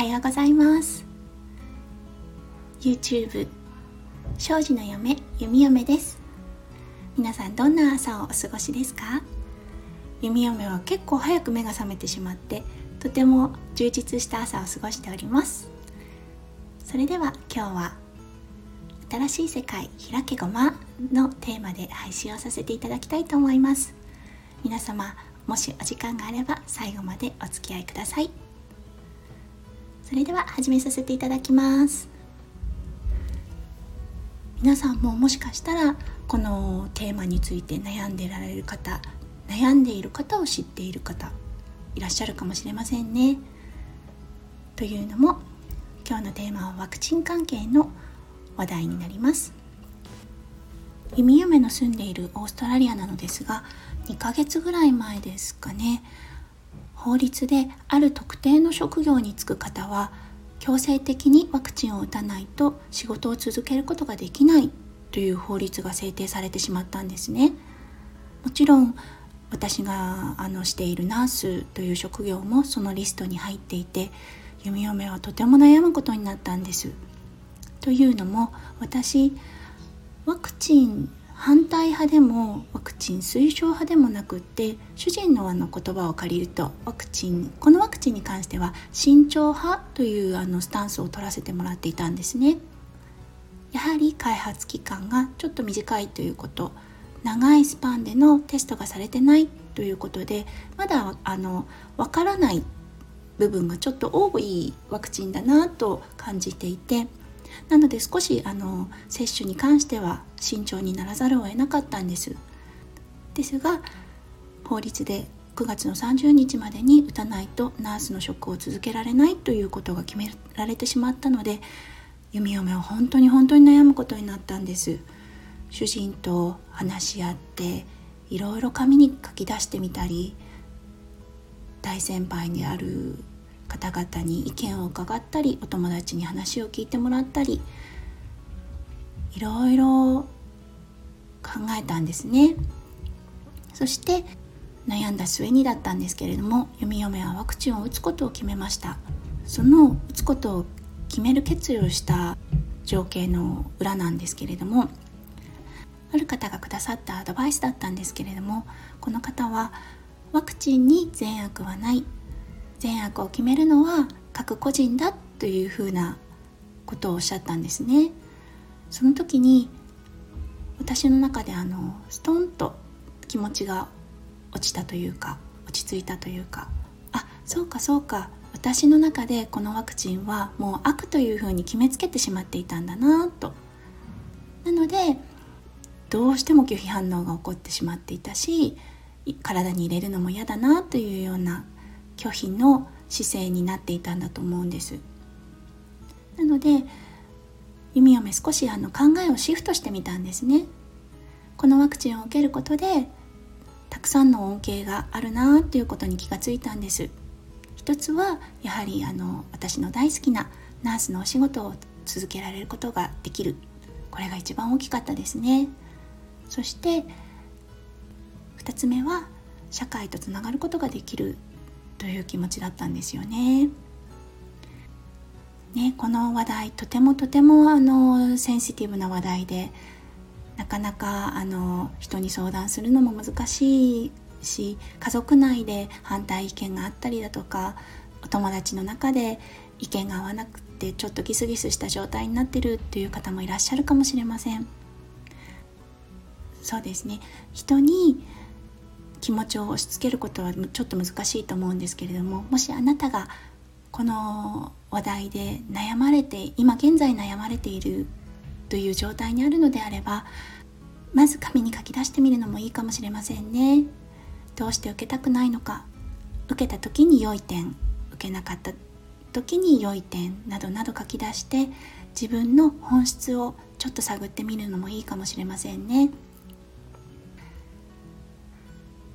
はようございます。YouTube 庄司の嫁弓嫁です。皆さんどんな朝をお過ごしですか？弓嫁は結構早く目が覚めてしまってとても充実した朝を過ごしております。それでは今日は新しい世界開けごまのテーマで配信をさせていただきたいと思います。皆様もしお時間があれば最後までお付き合いください。それでは始めさせていただきます。皆さんももしかしたらこのテーマについて悩んでられる方悩んでいる方を知っている方いらっしゃるかもしれませんね。というのも今日のテーマはワクチン関係の話題になります。弓嫁の住んでいるオーストラリアなのですが2ヶ月ぐらい前ですかね。法律である特定の職業に就く方は強制的にワクチンを打たないと仕事を続けることができないという法律が制定されてしまったんですね。もちろん私があのしているナースという職業もそのリストに入っていて弓嫁はとても悩むことになったんです。というのも私ワクチン反対派でもワクチン推奨派でもなくって主人のあの言葉を借りるとワクチンこのワクチンに関しては慎重派というあのスタンスを取らせてもらっていたんですね。やはり開発期間がちょっと短いということ長いスパンでのテストがされてないということでまだあの分からない部分がちょっと多いワクチンだなと感じていてなので少しあの接種に関しては慎重にならざるを得なかったんです。ですが法律で9月の30日までに打たないとナースの職を続けられないということが決められてしまったので弓嫁は本当に本当に悩むことになったんです。主人と話し合っていろいろ紙に書き出してみたり大先輩である方々に意見を伺ったりお友達に話を聞いてもらったりいろいろ考えたんですね。そして悩んだ末にだったんですけれども弓嫁はワクチンを打つことを決めました。その打つことを決める決意をした情景の裏なんですけれどもある方がくださったアドバイスだったんですけれどもこの方はワクチンに善悪はない。善悪を決めるのは各個人だというふうなことをおっしゃったんですね。その時に私の中であのストンと気持ちが落ちたというか落ち着いたというかあそうかそうか私の中でこのワクチンはもう悪というふうに決めつけてしまっていたんだなと。なのでどうしても拒否反応が起こってしまっていたし体に入れるのも嫌だなというような拒否の姿勢になっていたんだと思うんです。なので弓嫁少しあの考えをシフトしてみたんですね。このワクチンを受けることでたくさんの恩恵があるなということに気がついたんです。一つはやはりあの私の大好きなナースのお仕事を続けられることができる。これが一番大きかったですね。そして2つ目は社会とつながることができる。という気持ちだったんですよね。ね、この話題とてもとてもあのセンシティブな話題でなかなかあの人に相談するのも難しいし家族内で反対意見があったりだとかお友達の中で意見が合わなくてちょっとギスギスした状態になってるっていう方もいらっしゃるかもしれませんそうですね人に気持ちを押し付けることはちょっと難しいと思うんですけれどももしあなたがこの話題で悩まれて今現在悩まれているという状態にあるのであればまず紙に書き出してみるのもいいかもしれませんねどうして受けたくないのか受けた時に良い点受けなかった時に良い点などなど書き出して自分の本質をちょっと探ってみるのもいいかもしれませんね。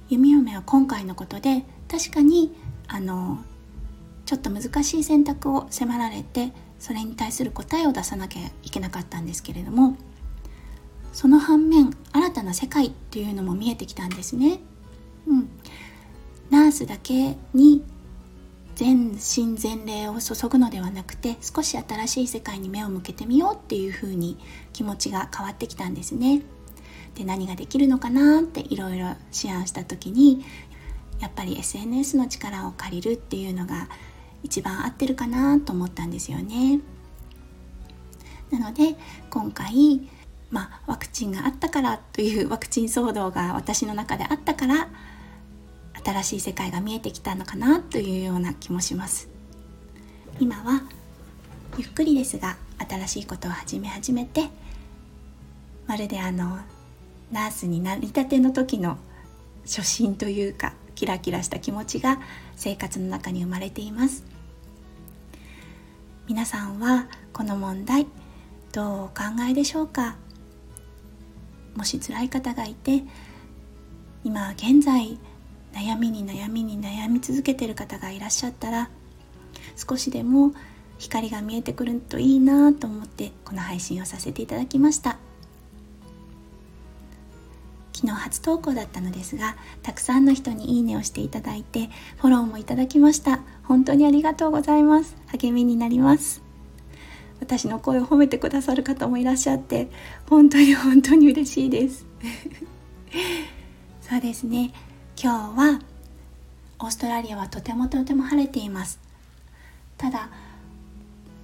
弓嫁は今回のことで確かにあのちょっと難しい選択を迫られてそれに対する答えを出さなきゃいけなかったんですけれどもその反面新たな世界っていうのも見えてきたんですね。うん、ナースだけに全身全霊を注ぐのではなくて少し新しい世界に目を向けてみようっていう風に気持ちが変わってきたんですね。で何ができるのかなっていろいろ思案した時にやっぱり SNS の力を借りるっていうのが一番合ってるかなと思ったんですよね。なので今回、まあ、ワクチンがあったからというワクチン騒動が私の中であったから新しい世界が見えてきたのかなというような気もします今はゆっくりですが新しいことを始め始めてまるであのナースになりたての時の初心というかキラキラした気持ちが生活の中に生まれています。皆さんはこの問題どうお考えでしょうか？もし辛い方がいて今現在悩みに悩みに悩み続けてる方がいらっしゃったら少しでも光が見えてくるといいなと思ってこの配信をさせていただきました。昨日初投稿だったのですがたくさんの人にいいねをしていただいてフォローもいただきました。本当にありがとうございます。励みになります。私の声を褒めてくださる方もいらっしゃって本当に本当に嬉しいです。そうですね。今日はオーストラリアはとてもとても晴れています。ただ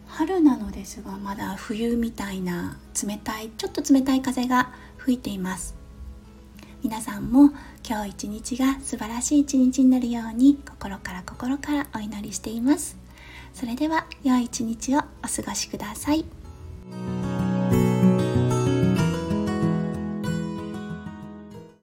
春なのですがまだ冬みたいな冷たいちょっと冷たい風が吹いています。皆さんも今日一日が素晴らしい一日になるように心から心からお祈りしていますそれでは良い一日をお過ごしください。